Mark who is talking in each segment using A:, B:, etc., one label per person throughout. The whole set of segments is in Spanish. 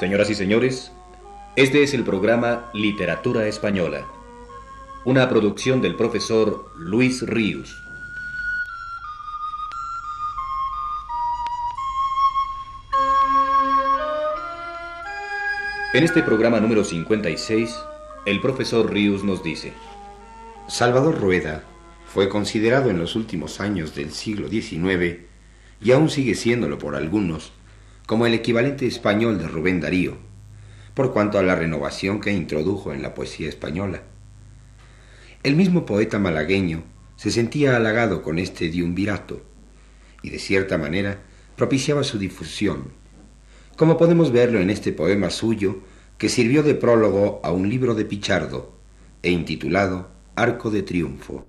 A: Señoras y señores, este es el programa Literatura Española, una producción del profesor Luis Ríos. En este programa número 56, el profesor Ríos nos dice,
B: Salvador Rueda fue considerado en los últimos años del siglo XIX, y aún sigue siéndolo por algunos, como el equivalente español de Rubén Darío, por cuanto a la renovación que introdujo en la poesía española. El mismo poeta malagueño se sentía halagado con este diumvirato y de cierta manera propiciaba su difusión, como podemos verlo en este poema suyo que sirvió de prólogo a un libro de Pichardo e intitulado Arco de Triunfo.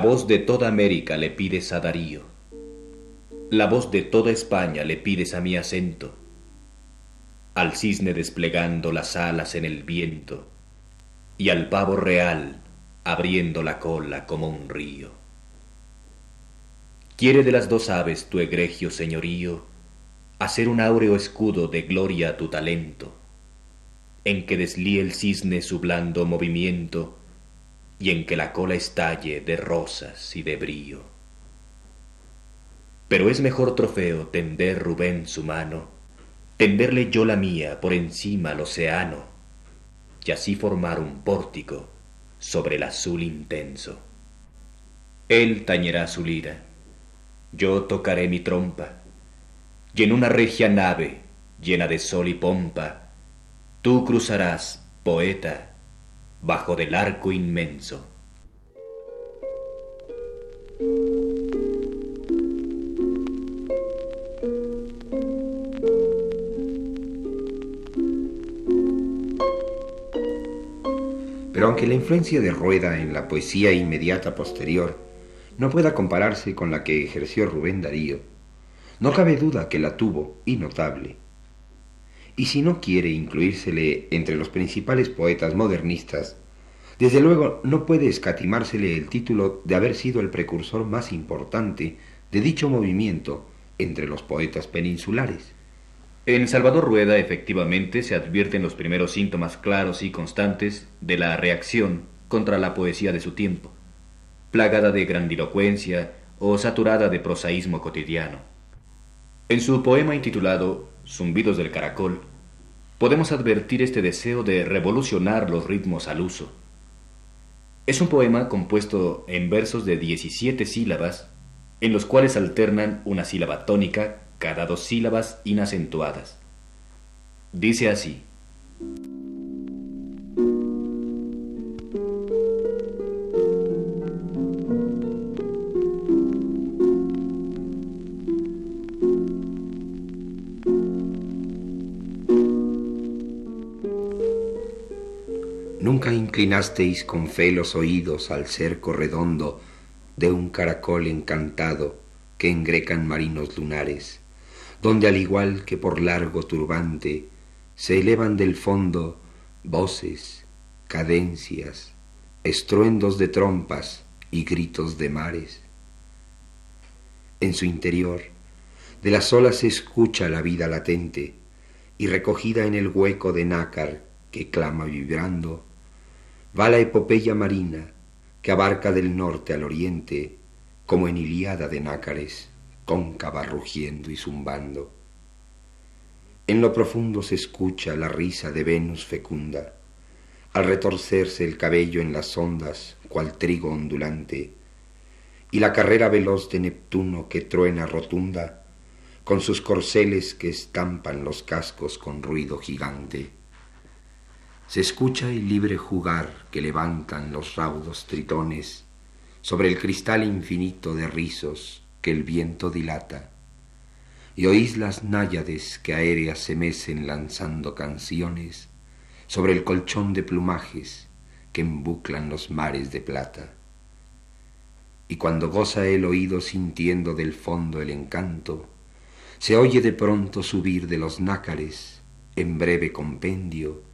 A: La voz de toda América le pides a Darío. La voz de toda España le pides a mi acento. Al cisne desplegando las alas en el viento y al pavo real abriendo la cola como un río. Quiere de las dos aves tu egregio señorío hacer un áureo escudo de gloria a tu talento, en que deslíe el cisne su blando movimiento y en que la cola estalle de rosas y de brío. Pero es mejor trofeo tender Rubén su mano, tenderle yo la mía por encima al océano, y así formar un pórtico sobre el azul intenso. Él tañerá su lira, yo tocaré mi trompa, y en una regia nave llena de sol y pompa, tú cruzarás, poeta, bajo del arco inmenso.
B: Pero aunque la influencia de Rueda en la poesía inmediata posterior no pueda compararse con la que ejerció Rubén Darío, no cabe duda que la tuvo y notable y si no quiere incluírsele entre los principales poetas modernistas, desde luego no puede escatimársele el título de haber sido el precursor más importante de dicho movimiento entre los poetas peninsulares.
A: En Salvador Rueda efectivamente se advierten los primeros síntomas claros y constantes de la reacción contra la poesía de su tiempo, plagada de grandilocuencia o saturada de prosaísmo cotidiano. En su poema intitulado Zumbidos del Caracol, podemos advertir este deseo de revolucionar los ritmos al uso. Es un poema compuesto en versos de 17 sílabas, en los cuales alternan una sílaba tónica cada dos sílabas inacentuadas. Dice así.
B: Inclinasteis con fe los oídos al cerco redondo de un caracol encantado que engrecan marinos lunares, donde al igual que por largo turbante se elevan del fondo voces, cadencias, estruendos de trompas y gritos de mares. En su interior, de las olas se escucha la vida latente y recogida en el hueco de nácar que clama vibrando, va la epopeya marina que abarca del norte al oriente como en Iliada de nácares, cóncava rugiendo y zumbando. En lo profundo se escucha la risa de Venus fecunda, al retorcerse el cabello en las ondas, cual trigo ondulante, y la carrera veloz de Neptuno que truena rotunda, con sus corceles que estampan los cascos con ruido gigante. Se escucha el libre jugar que levantan los raudos tritones sobre el cristal infinito de rizos que el viento dilata, y oís las náyades que aéreas se mecen lanzando canciones sobre el colchón de plumajes que embuclan los mares de plata. Y cuando goza el oído sintiendo del fondo el encanto, Se oye de pronto subir de los nácares, en breve compendio,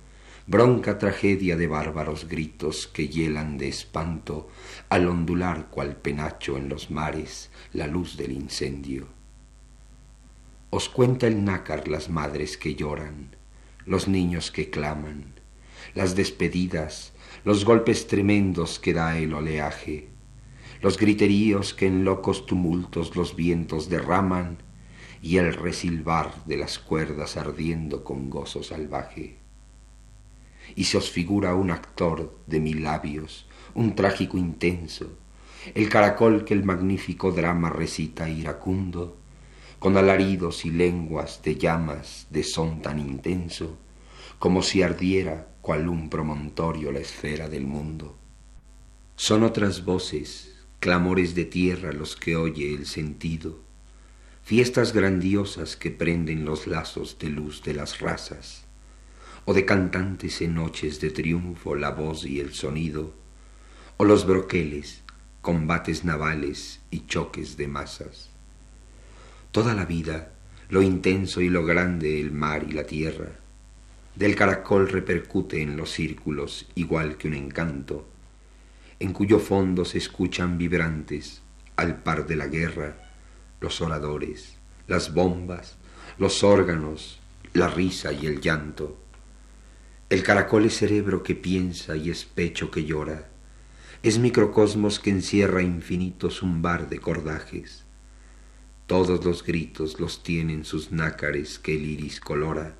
B: bronca tragedia de bárbaros gritos que hielan de espanto al ondular cual penacho en los mares la luz del incendio. Os cuenta el nácar las madres que lloran, los niños que claman, las despedidas, los golpes tremendos que da el oleaje, los griteríos que en locos tumultos los vientos derraman y el resilbar de las cuerdas ardiendo con gozo salvaje y se os figura un actor de mil labios, un trágico intenso, el caracol que el magnífico drama recita iracundo, con alaridos y lenguas de llamas de son tan intenso, como si ardiera cual un promontorio la esfera del mundo. Son otras voces, clamores de tierra los que oye el sentido, fiestas grandiosas que prenden los lazos de luz de las razas, o de cantantes en noches de triunfo la voz y el sonido, o los broqueles, combates navales y choques de masas. Toda la vida, lo intenso y lo grande el mar y la tierra, del caracol repercute en los círculos igual que un encanto, en cuyo fondo se escuchan vibrantes, al par de la guerra, los oradores, las bombas, los órganos, la risa y el llanto, el caracol es cerebro que piensa y es pecho que llora. Es microcosmos que encierra infinito zumbar de cordajes. Todos los gritos los tienen sus nácares que el iris colora,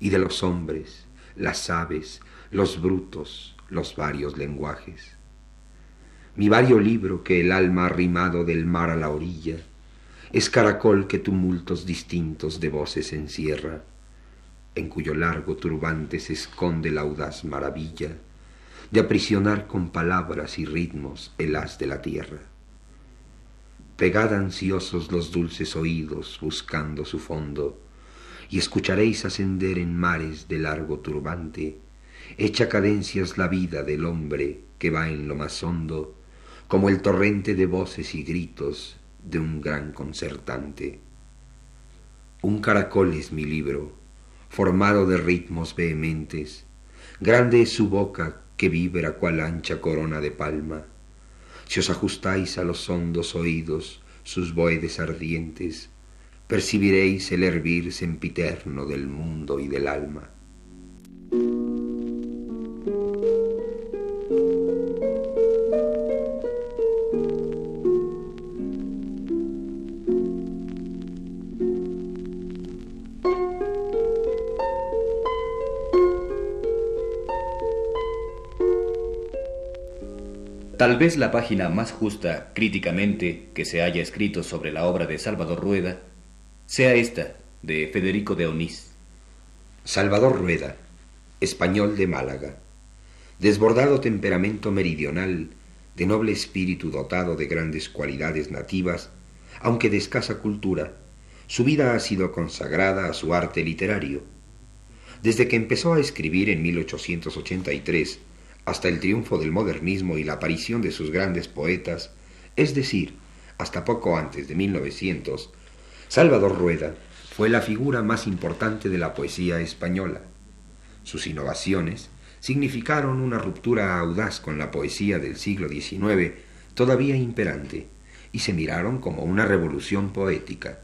B: y de los hombres, las aves, los brutos, los varios lenguajes. Mi vario libro que el alma arrimado del mar a la orilla, es caracol que tumultos distintos de voces encierra en cuyo largo turbante se esconde la audaz maravilla de aprisionar con palabras y ritmos el haz de la tierra. Pegad ansiosos los dulces oídos buscando su fondo, y escucharéis ascender en mares de largo turbante, hecha cadencias la vida del hombre que va en lo más hondo, como el torrente de voces y gritos de un gran concertante. Un caracol es mi libro, formado de ritmos vehementes. Grande es su boca que vibra cual ancha corona de palma. Si os ajustáis a los hondos oídos sus boedes ardientes, percibiréis el hervir sempiterno del mundo y del alma.
A: Tal vez la página más justa críticamente que se haya escrito sobre la obra de Salvador Rueda sea esta, de Federico de Onís.
B: Salvador Rueda, español de Málaga, desbordado temperamento meridional, de noble espíritu dotado de grandes cualidades nativas, aunque de escasa cultura, su vida ha sido consagrada a su arte literario. Desde que empezó a escribir en 1883, hasta el triunfo del modernismo y la aparición de sus grandes poetas, es decir, hasta poco antes de 1900, Salvador Rueda fue la figura más importante de la poesía española. Sus innovaciones significaron una ruptura audaz con la poesía del siglo XIX, todavía imperante, y se miraron como una revolución poética.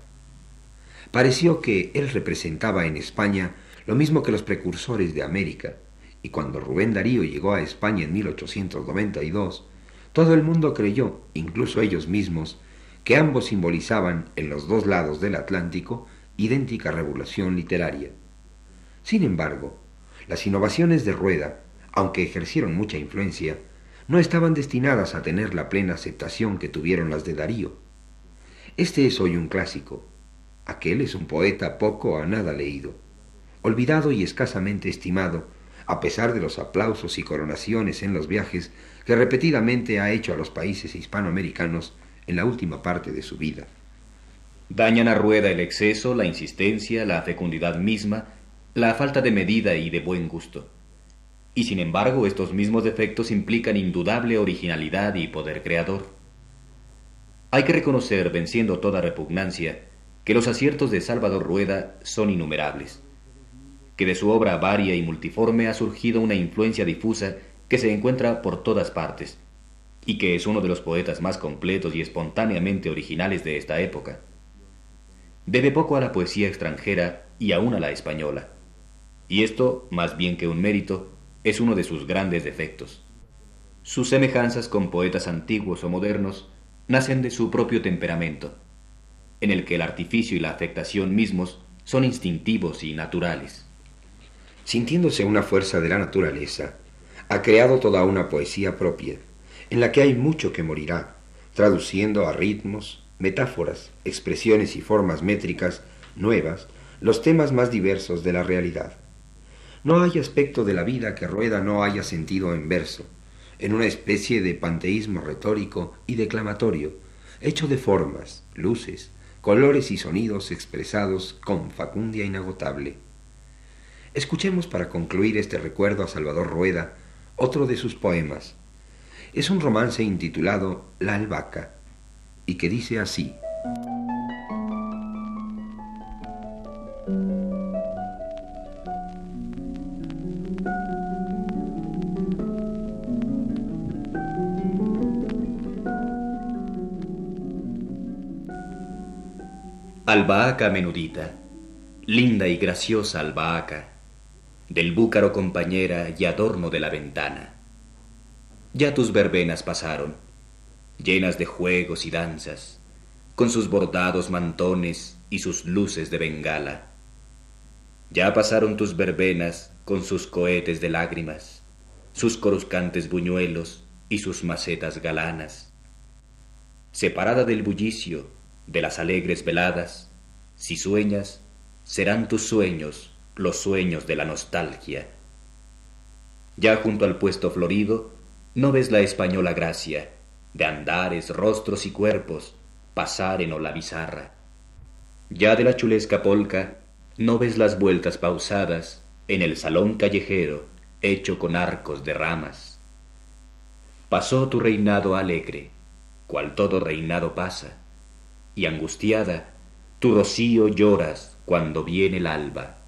B: Pareció que él representaba en España lo mismo que los precursores de América, y cuando Rubén Darío llegó a España en 1892, todo el mundo creyó, incluso ellos mismos, que ambos simbolizaban en los dos lados del Atlántico idéntica revolución literaria. Sin embargo, las innovaciones de Rueda, aunque ejercieron mucha influencia, no estaban destinadas a tener la plena aceptación que tuvieron las de Darío. Este es hoy un clásico, aquel es un poeta poco a nada leído, olvidado y escasamente estimado a pesar de los aplausos y coronaciones en los viajes que repetidamente ha hecho a los países hispanoamericanos en la última parte de su vida.
A: Dañan a Rueda el exceso, la insistencia, la fecundidad misma, la falta de medida y de buen gusto. Y sin embargo, estos mismos defectos implican indudable originalidad y poder creador. Hay que reconocer, venciendo toda repugnancia, que los aciertos de Salvador Rueda son innumerables, que de su obra varia y multiforme ha surgido una influencia difusa que se encuentra por todas partes, y que es uno de los poetas más completos y espontáneamente originales de esta época. Debe poco a la poesía extranjera y aún a la española, y esto, más bien que un mérito, es uno de sus grandes defectos. Sus semejanzas con poetas antiguos o modernos nacen de su propio temperamento, en el que el artificio y la afectación mismos son instintivos y naturales.
B: Sintiéndose una fuerza de la naturaleza, ha creado toda una poesía propia, en la que hay mucho que morirá, traduciendo a ritmos, metáforas, expresiones y formas métricas nuevas los temas más diversos de la realidad. No hay aspecto de la vida que Rueda no haya sentido en verso, en una especie de panteísmo retórico y declamatorio, hecho de formas, luces, colores y sonidos expresados con facundia inagotable. Escuchemos para concluir este recuerdo a Salvador Rueda otro de sus poemas. Es un romance intitulado La albahaca y que dice así.
A: Albahaca menudita, linda y graciosa albahaca, del búcaro compañera y adorno de la ventana. Ya tus verbenas pasaron, llenas de juegos y danzas, con sus bordados mantones y sus luces de bengala. Ya pasaron tus verbenas con sus cohetes de lágrimas, sus coruscantes buñuelos y sus macetas galanas. Separada del bullicio, de las alegres veladas, si sueñas, serán tus sueños los sueños de la nostalgia. Ya junto al puesto florido, no ves la española gracia, de andares, rostros y cuerpos, pasar en la bizarra. Ya de la chulesca polca, no ves las vueltas pausadas en el salón callejero, hecho con arcos de ramas. Pasó tu reinado alegre, cual todo reinado pasa, y angustiada, tu rocío lloras cuando viene el alba.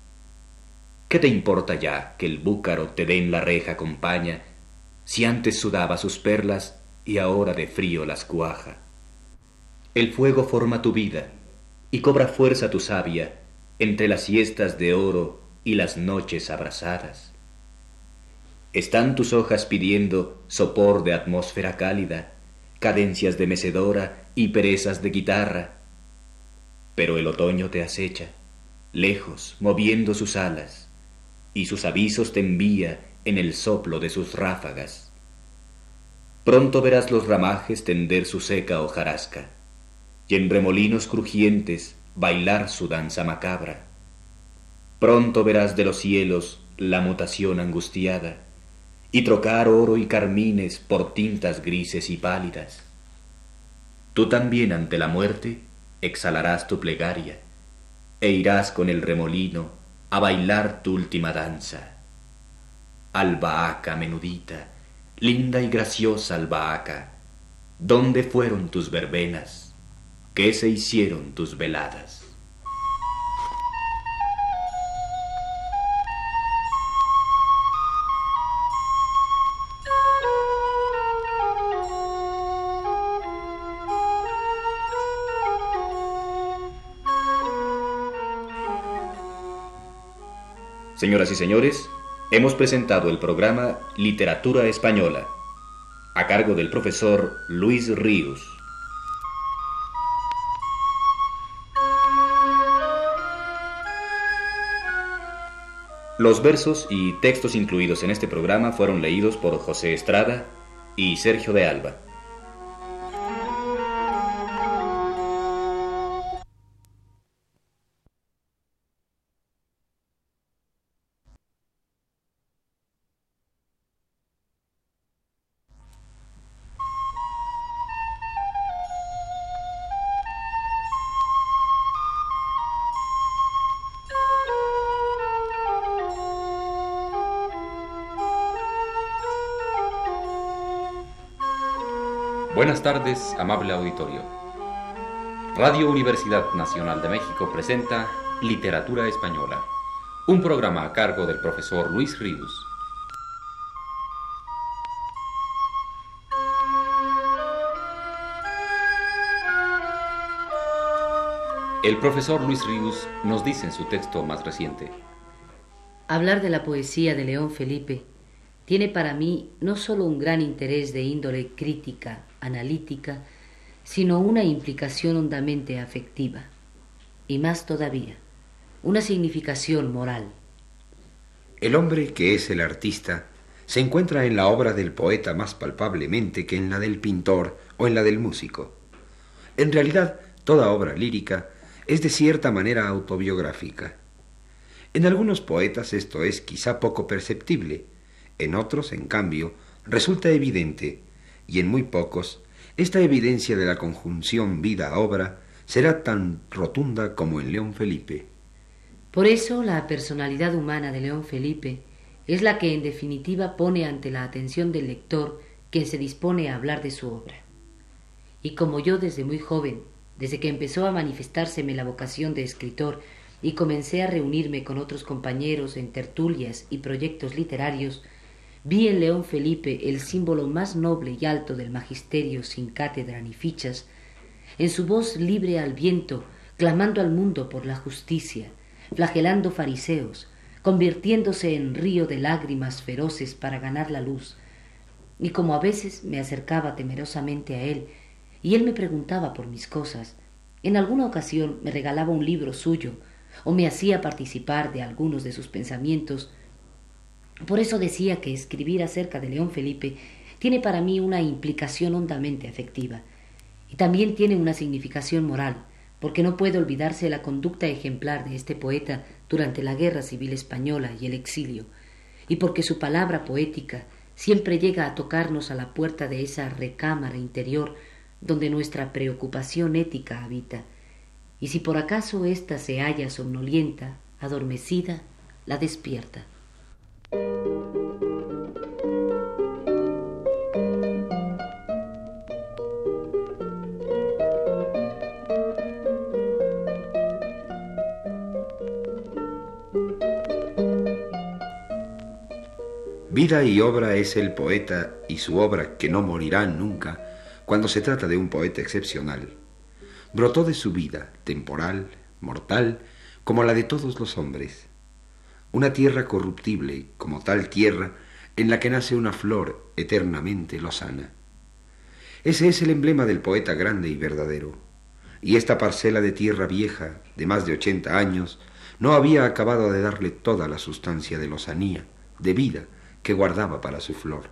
A: ¿Qué te importa ya que el búcaro te dé en la reja compaña, si antes sudaba sus perlas y ahora de frío las cuaja? El fuego forma tu vida y cobra fuerza tu savia entre las siestas de oro y las noches abrasadas. Están tus hojas pidiendo sopor de atmósfera cálida, cadencias de mecedora y perezas de guitarra. Pero el otoño te acecha, lejos, moviendo sus alas, y sus avisos te envía en el soplo de sus ráfagas. Pronto verás los ramajes tender su seca hojarasca, y en remolinos crujientes bailar su danza macabra. Pronto verás de los cielos la mutación angustiada, y trocar oro y carmines por tintas grises y pálidas. Tú también ante la muerte exhalarás tu plegaria e irás con el remolino a bailar tu última danza. Albahaca menudita, linda y graciosa albahaca, ¿dónde fueron tus verbenas? ¿Qué se hicieron tus veladas? Señoras y señores, hemos presentado el programa Literatura Española, a cargo del profesor Luis Ríos. Los versos y textos incluidos en este programa fueron leídos por José Estrada y Sergio de Alba.
C: Buenas tardes, amable auditorio. Radio Universidad Nacional de México presenta Literatura Española, un programa a cargo del profesor Luis Ríos. El profesor Luis Ríos nos dice en su texto más reciente.
D: Hablar de la poesía de León Felipe tiene para mí no solo un gran interés de índole crítica, analítica, sino una implicación hondamente afectiva, y más todavía, una significación moral.
B: El hombre que es el artista se encuentra en la obra del poeta más palpablemente que en la del pintor o en la del músico. En realidad, toda obra lírica es de cierta manera autobiográfica. En algunos poetas esto es quizá poco perceptible, en otros, en cambio, resulta evidente, y en muy pocos esta evidencia de la conjunción vida-obra será tan rotunda como en León Felipe.
D: Por eso la personalidad humana de León Felipe es la que en definitiva pone ante la atención del lector quien se dispone a hablar de su obra. Y como yo desde muy joven, desde que empezó a manifestárseme la vocación de escritor y comencé a reunirme con otros compañeros en tertulias y proyectos literarios, Vi en León Felipe el símbolo más noble y alto del magisterio sin cátedra ni fichas, en su voz libre al viento, clamando al mundo por la justicia, flagelando fariseos, convirtiéndose en río de lágrimas feroces para ganar la luz. Y como a veces me acercaba temerosamente a él, y él me preguntaba por mis cosas, en alguna ocasión me regalaba un libro suyo, o me hacía participar de algunos de sus pensamientos, por eso decía que escribir acerca de León Felipe tiene para mí una implicación hondamente afectiva y también tiene una significación moral, porque no puede olvidarse la conducta ejemplar de este poeta durante la Guerra Civil Española y el exilio, y porque su palabra poética siempre llega a tocarnos a la puerta de esa recámara interior donde nuestra preocupación ética habita, y si por acaso ésta se halla somnolienta, adormecida, la despierta.
B: Vida y obra es el poeta y su obra que no morirá nunca cuando se trata de un poeta excepcional. Brotó de su vida, temporal, mortal, como la de todos los hombres una tierra corruptible, como tal tierra en la que nace una flor eternamente lozana. Ese es el emblema del poeta grande y verdadero. Y esta parcela de tierra vieja, de más de ochenta años, no había acabado de darle toda la sustancia de lozanía, de vida, que guardaba para su flor.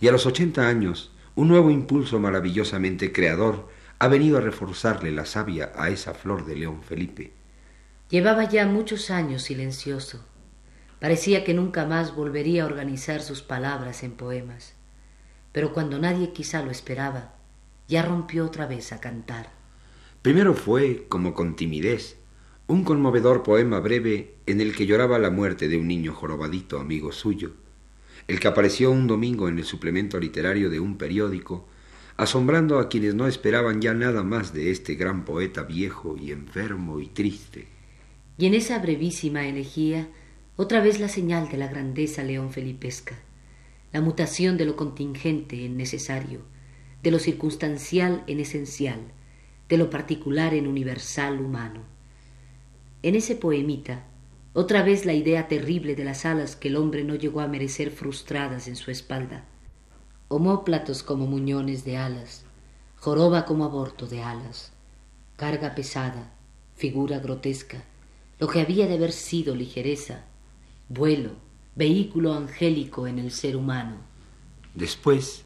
B: Y a los ochenta años, un nuevo impulso maravillosamente creador ha venido a reforzarle la savia a esa flor de León Felipe
D: Llevaba ya muchos años silencioso. Parecía que nunca más volvería a organizar sus palabras en poemas. Pero cuando nadie quizá lo esperaba, ya rompió otra vez a cantar.
B: Primero fue, como con timidez, un conmovedor poema breve en el que lloraba la muerte de un niño jorobadito amigo suyo, el que apareció un domingo en el suplemento literario de un periódico, asombrando a quienes no esperaban ya nada más de este gran poeta viejo y enfermo y triste.
D: Y en esa brevísima elegía, otra vez la señal de la grandeza león felipesca, la mutación de lo contingente en necesario, de lo circunstancial en esencial, de lo particular en universal humano. En ese poemita, otra vez la idea terrible de las alas que el hombre no llegó a merecer frustradas en su espalda. Homóplatos como muñones de alas, joroba como aborto de alas, carga pesada, figura grotesca, lo que había de haber sido ligereza, vuelo, vehículo angélico en el ser humano.
B: Después,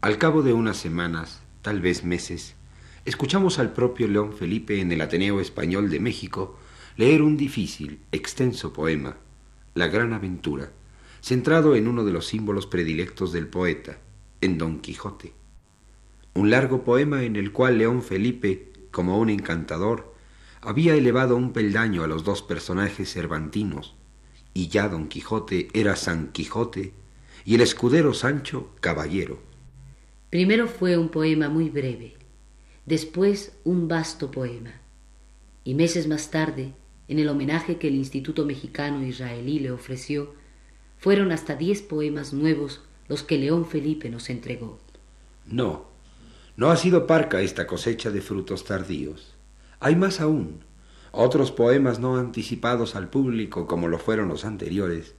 B: al cabo de unas semanas, tal vez meses, escuchamos al propio León Felipe en el Ateneo Español de México leer un difícil, extenso poema, La Gran Aventura, centrado en uno de los símbolos predilectos del poeta, en Don Quijote. Un largo poema en el cual León Felipe, como un encantador, había elevado un peldaño a los dos personajes cervantinos, y ya don Quijote era San Quijote y el escudero Sancho caballero.
D: Primero fue un poema muy breve, después un vasto poema, y meses más tarde, en el homenaje que el Instituto Mexicano Israelí le ofreció, fueron hasta diez poemas nuevos los que León Felipe nos entregó.
B: No, no ha sido parca esta cosecha de frutos tardíos. Hay más aún, otros poemas no anticipados al público como lo fueron los anteriores,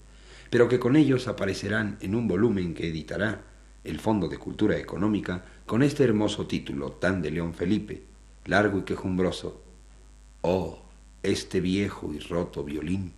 B: pero que con ellos aparecerán en un volumen que editará el Fondo de Cultura Económica con este hermoso título tan de León Felipe, largo y quejumbroso. Oh, este viejo y roto violín.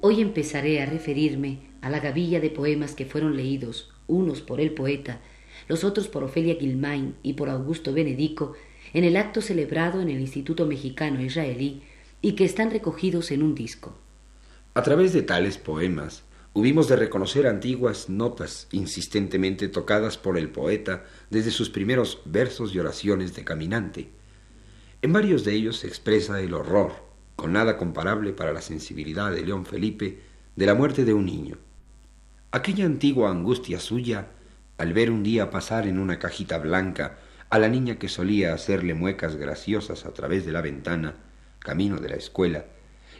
D: Hoy empezaré a referirme a la gavilla de poemas que fueron leídos, unos por el poeta, los otros por Ofelia Gilmain y por Augusto Benedico, en el acto celebrado en el Instituto Mexicano Israelí y que están recogidos en un disco.
B: A través de tales poemas, hubimos de reconocer antiguas notas insistentemente tocadas por el poeta desde sus primeros versos y oraciones de caminante. En varios de ellos se expresa el horror, con nada comparable para la sensibilidad de León Felipe, de la muerte de un niño. Aquella antigua angustia suya al ver un día pasar en una cajita blanca a la niña que solía hacerle muecas graciosas a través de la ventana, camino de la escuela,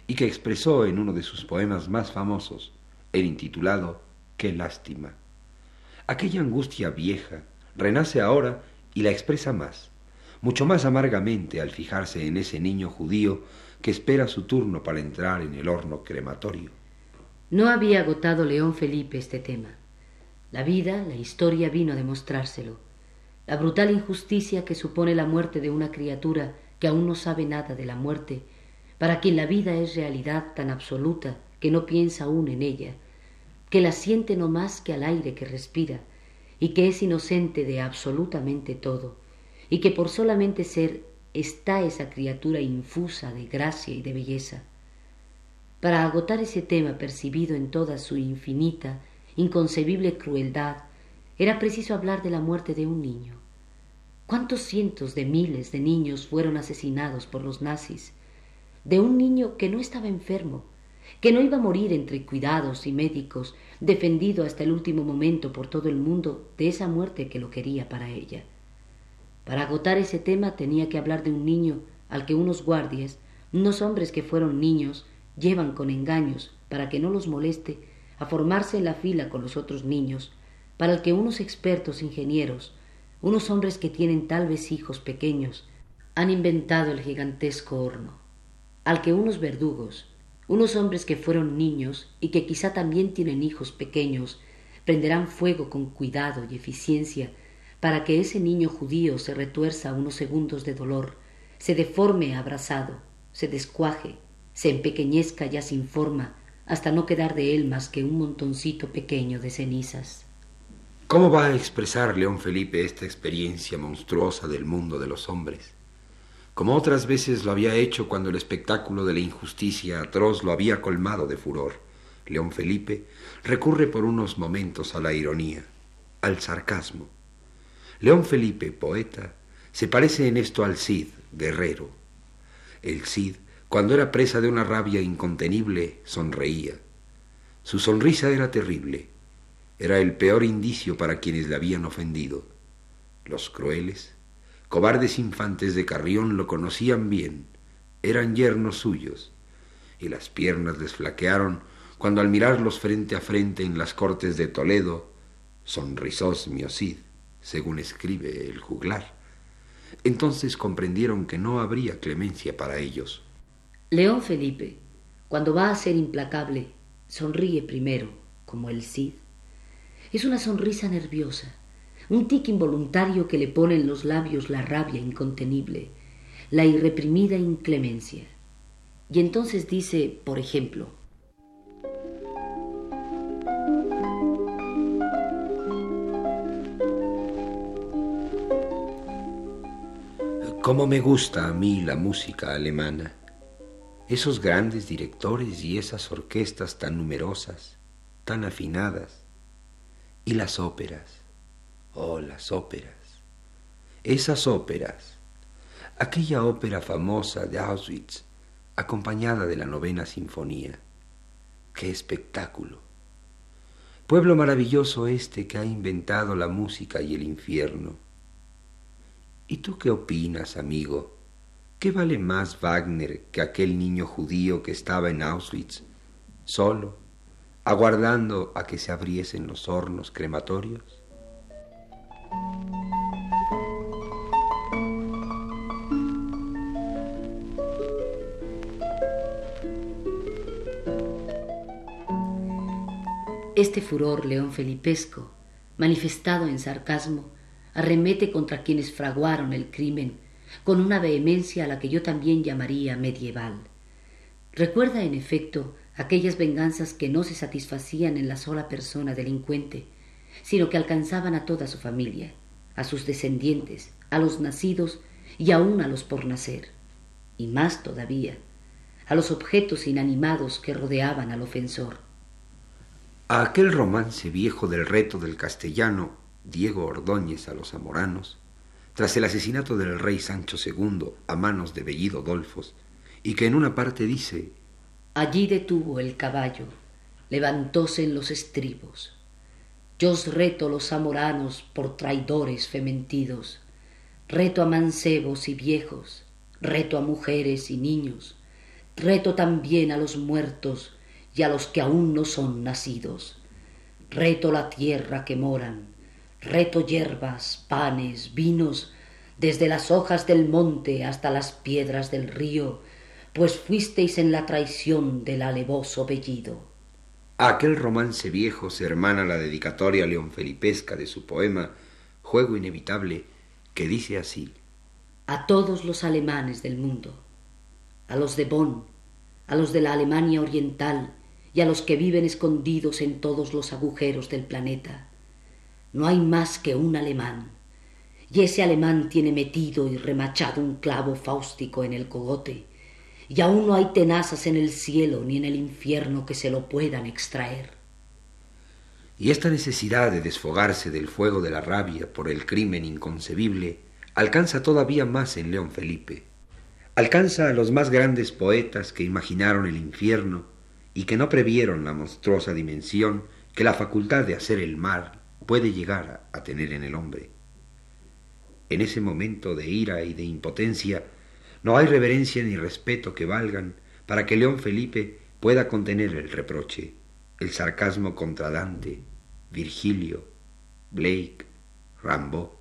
B: y que expresó en uno de sus poemas más famosos, el intitulado Qué lástima. Aquella angustia vieja renace ahora y la expresa más, mucho más amargamente al fijarse en ese niño judío que espera su turno para entrar en el horno crematorio.
D: No había agotado León Felipe este tema. La vida, la historia vino a demostrárselo. La brutal injusticia que supone la muerte de una criatura que aún no sabe nada de la muerte, para quien la vida es realidad tan absoluta que no piensa aún en ella, que la siente no más que al aire que respira, y que es inocente de absolutamente todo, y que por solamente ser está esa criatura infusa de gracia y de belleza. Para agotar ese tema percibido en toda su infinita, inconcebible crueldad, era preciso hablar de la muerte de un niño. ¿Cuántos cientos de miles de niños fueron asesinados por los nazis? De un niño que no estaba enfermo, que no iba a morir entre cuidados y médicos, defendido hasta el último momento por todo el mundo de esa muerte que lo quería para ella. Para agotar ese tema tenía que hablar de un niño al que unos guardias, unos hombres que fueron niños, llevan con engaños para que no los moleste a formarse en la fila con los otros niños, para el que unos expertos ingenieros, unos hombres que tienen tal vez hijos pequeños, han inventado el gigantesco horno, al que unos verdugos, unos hombres que fueron niños y que quizá también tienen hijos pequeños, prenderán fuego con cuidado y eficiencia para que ese niño judío se retuerza unos segundos de dolor, se deforme abrazado, se descuaje, se empequeñezca ya sin forma, hasta no quedar de él más que un montoncito pequeño de cenizas.
B: ¿Cómo va a expresar León Felipe esta experiencia monstruosa del mundo de los hombres? Como otras veces lo había hecho cuando el espectáculo de la injusticia atroz lo había colmado de furor, León Felipe recurre por unos momentos a la ironía, al sarcasmo, León Felipe, poeta, se parece en esto al Cid, guerrero. El Cid, cuando era presa de una rabia incontenible, sonreía. Su sonrisa era terrible. Era el peor indicio para quienes le habían ofendido. Los crueles, cobardes infantes de Carrión lo conocían bien, eran yernos suyos, y las piernas les flaquearon cuando al mirarlos frente a frente en las cortes de Toledo, sonrisós mi Cid según escribe el juglar. Entonces comprendieron que no habría clemencia para ellos.
D: León Felipe, cuando va a ser implacable, sonríe primero, como el Cid. Es una sonrisa nerviosa, un tic involuntario que le pone en los labios la rabia incontenible, la irreprimida inclemencia. Y entonces dice, por ejemplo,
B: Cómo me gusta a mí la música alemana, esos grandes directores y esas orquestas tan numerosas, tan afinadas. Y las óperas, oh, las óperas, esas óperas, aquella ópera famosa de Auschwitz, acompañada de la novena sinfonía. ¡Qué espectáculo! Pueblo maravilloso este que ha inventado la música y el infierno. ¿Y tú qué opinas, amigo? ¿Qué vale más Wagner que aquel niño judío que estaba en Auschwitz, solo, aguardando a que se abriesen los hornos crematorios?
D: Este furor león felipesco, manifestado en sarcasmo, arremete contra quienes fraguaron el crimen con una vehemencia a la que yo también llamaría medieval. Recuerda, en efecto, aquellas venganzas que no se satisfacían en la sola persona delincuente, sino que alcanzaban a toda su familia, a sus descendientes, a los nacidos y aun a los por nacer, y más todavía, a los objetos inanimados que rodeaban al ofensor.
B: A aquel romance viejo del reto del castellano Diego Ordóñez a los zamoranos, tras el asesinato del rey Sancho II a manos de Bellido Dolfos, y que en una parte dice
D: Allí detuvo el caballo, levantóse en los estribos. Yo os reto los zamoranos por traidores fementidos, reto a mancebos y viejos, reto a mujeres y niños, reto también a los muertos y a los que aún no son nacidos. Reto la tierra que moran, reto hierbas, panes, vinos, desde las hojas del monte hasta las piedras del río, pues fuisteis en la traición del alevoso bellido.
B: A aquel romance viejo se hermana la dedicatoria leonfelipesca de su poema Juego Inevitable, que dice así:
D: A todos los alemanes del mundo, a los de Bonn, a los de la Alemania Oriental, y a los que viven escondidos en todos los agujeros del planeta. No hay más que un alemán, y ese alemán tiene metido y remachado un clavo fáustico en el cogote, y aún no hay tenazas en el cielo ni en el infierno que se lo puedan extraer.
B: Y esta necesidad de desfogarse del fuego de la rabia por el crimen inconcebible alcanza todavía más en León Felipe. Alcanza a los más grandes poetas que imaginaron el infierno y que no previeron la monstruosa dimensión que la facultad de hacer el mal puede llegar a tener en el hombre. En ese momento de ira y de impotencia no hay reverencia ni respeto que valgan para que León Felipe pueda contener el reproche, el sarcasmo contra Dante, Virgilio, Blake, Rambo.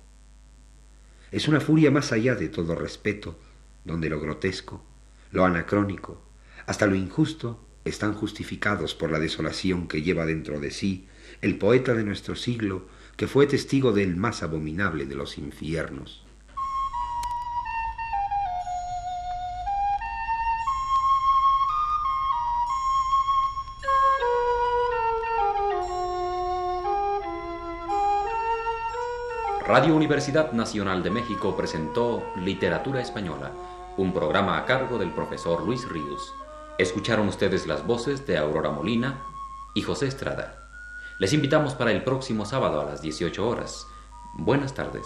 B: Es una furia más allá de todo respeto, donde lo grotesco, lo anacrónico, hasta lo injusto están justificados por la desolación que lleva dentro de sí el poeta de nuestro siglo que fue testigo del más abominable de los infiernos.
C: Radio Universidad Nacional de México presentó Literatura Española, un programa a cargo del profesor Luis Ríos. Escucharon ustedes las voces de Aurora Molina y José Estrada. Les invitamos para el próximo sábado a las 18 horas. Buenas tardes.